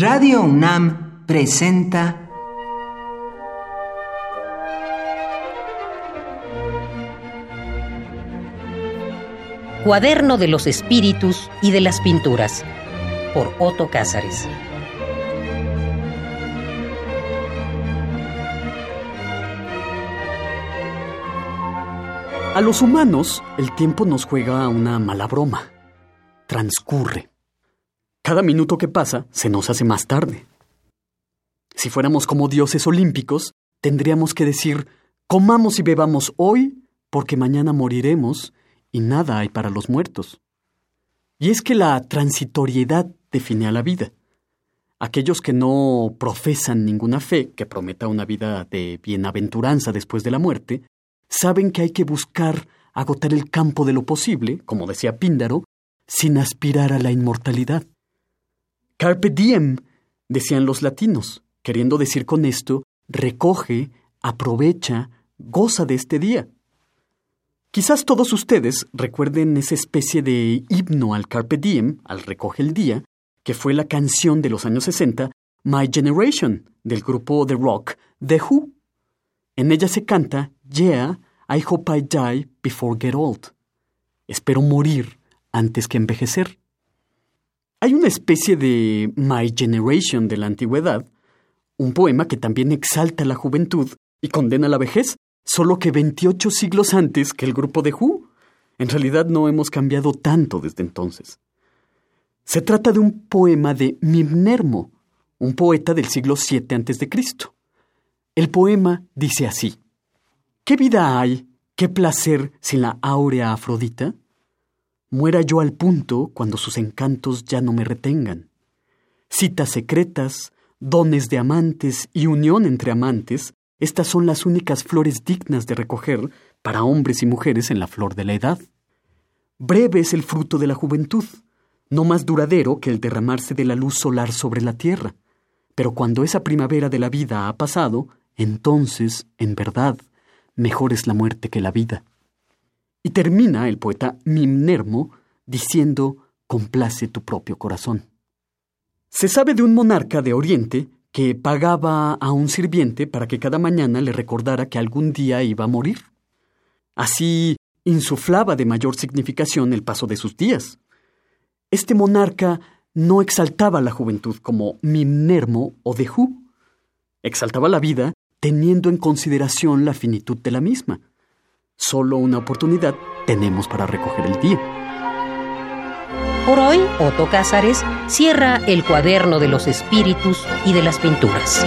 Radio UNAM presenta Cuaderno de los Espíritus y de las Pinturas por Otto Cázares. A los humanos, el tiempo nos juega una mala broma. Transcurre. Cada minuto que pasa se nos hace más tarde. Si fuéramos como dioses olímpicos, tendríamos que decir, comamos y bebamos hoy, porque mañana moriremos y nada hay para los muertos. Y es que la transitoriedad define a la vida. Aquellos que no profesan ninguna fe que prometa una vida de bienaventuranza después de la muerte, saben que hay que buscar agotar el campo de lo posible, como decía Píndaro, sin aspirar a la inmortalidad. Carpe diem, decían los latinos, queriendo decir con esto, recoge, aprovecha, goza de este día. Quizás todos ustedes recuerden esa especie de himno al Carpe Diem, al Recoge el Día, que fue la canción de los años 60, My Generation, del grupo de rock The Who. En ella se canta, Yeah, I hope I die before get old. Espero morir antes que envejecer. Hay una especie de My Generation de la antigüedad, un poema que también exalta la juventud y condena la vejez, solo que 28 siglos antes que el grupo de Who. En realidad no hemos cambiado tanto desde entonces. Se trata de un poema de Mimnermo, un poeta del siglo VII a.C. El poema dice así: ¿Qué vida hay, qué placer sin la áurea Afrodita? Muera yo al punto cuando sus encantos ya no me retengan. Citas secretas, dones de amantes y unión entre amantes estas son las únicas flores dignas de recoger para hombres y mujeres en la flor de la edad. Breve es el fruto de la juventud, no más duradero que el derramarse de la luz solar sobre la tierra. Pero cuando esa primavera de la vida ha pasado, entonces, en verdad, mejor es la muerte que la vida. Y termina el poeta Mimnermo diciendo, complace tu propio corazón. Se sabe de un monarca de Oriente que pagaba a un sirviente para que cada mañana le recordara que algún día iba a morir. Así insuflaba de mayor significación el paso de sus días. Este monarca no exaltaba la juventud como Mimnermo o Dehu. Exaltaba la vida teniendo en consideración la finitud de la misma. Solo una oportunidad tenemos para recoger el día. Por hoy, Otto Cázares cierra el cuaderno de los espíritus y de las pinturas.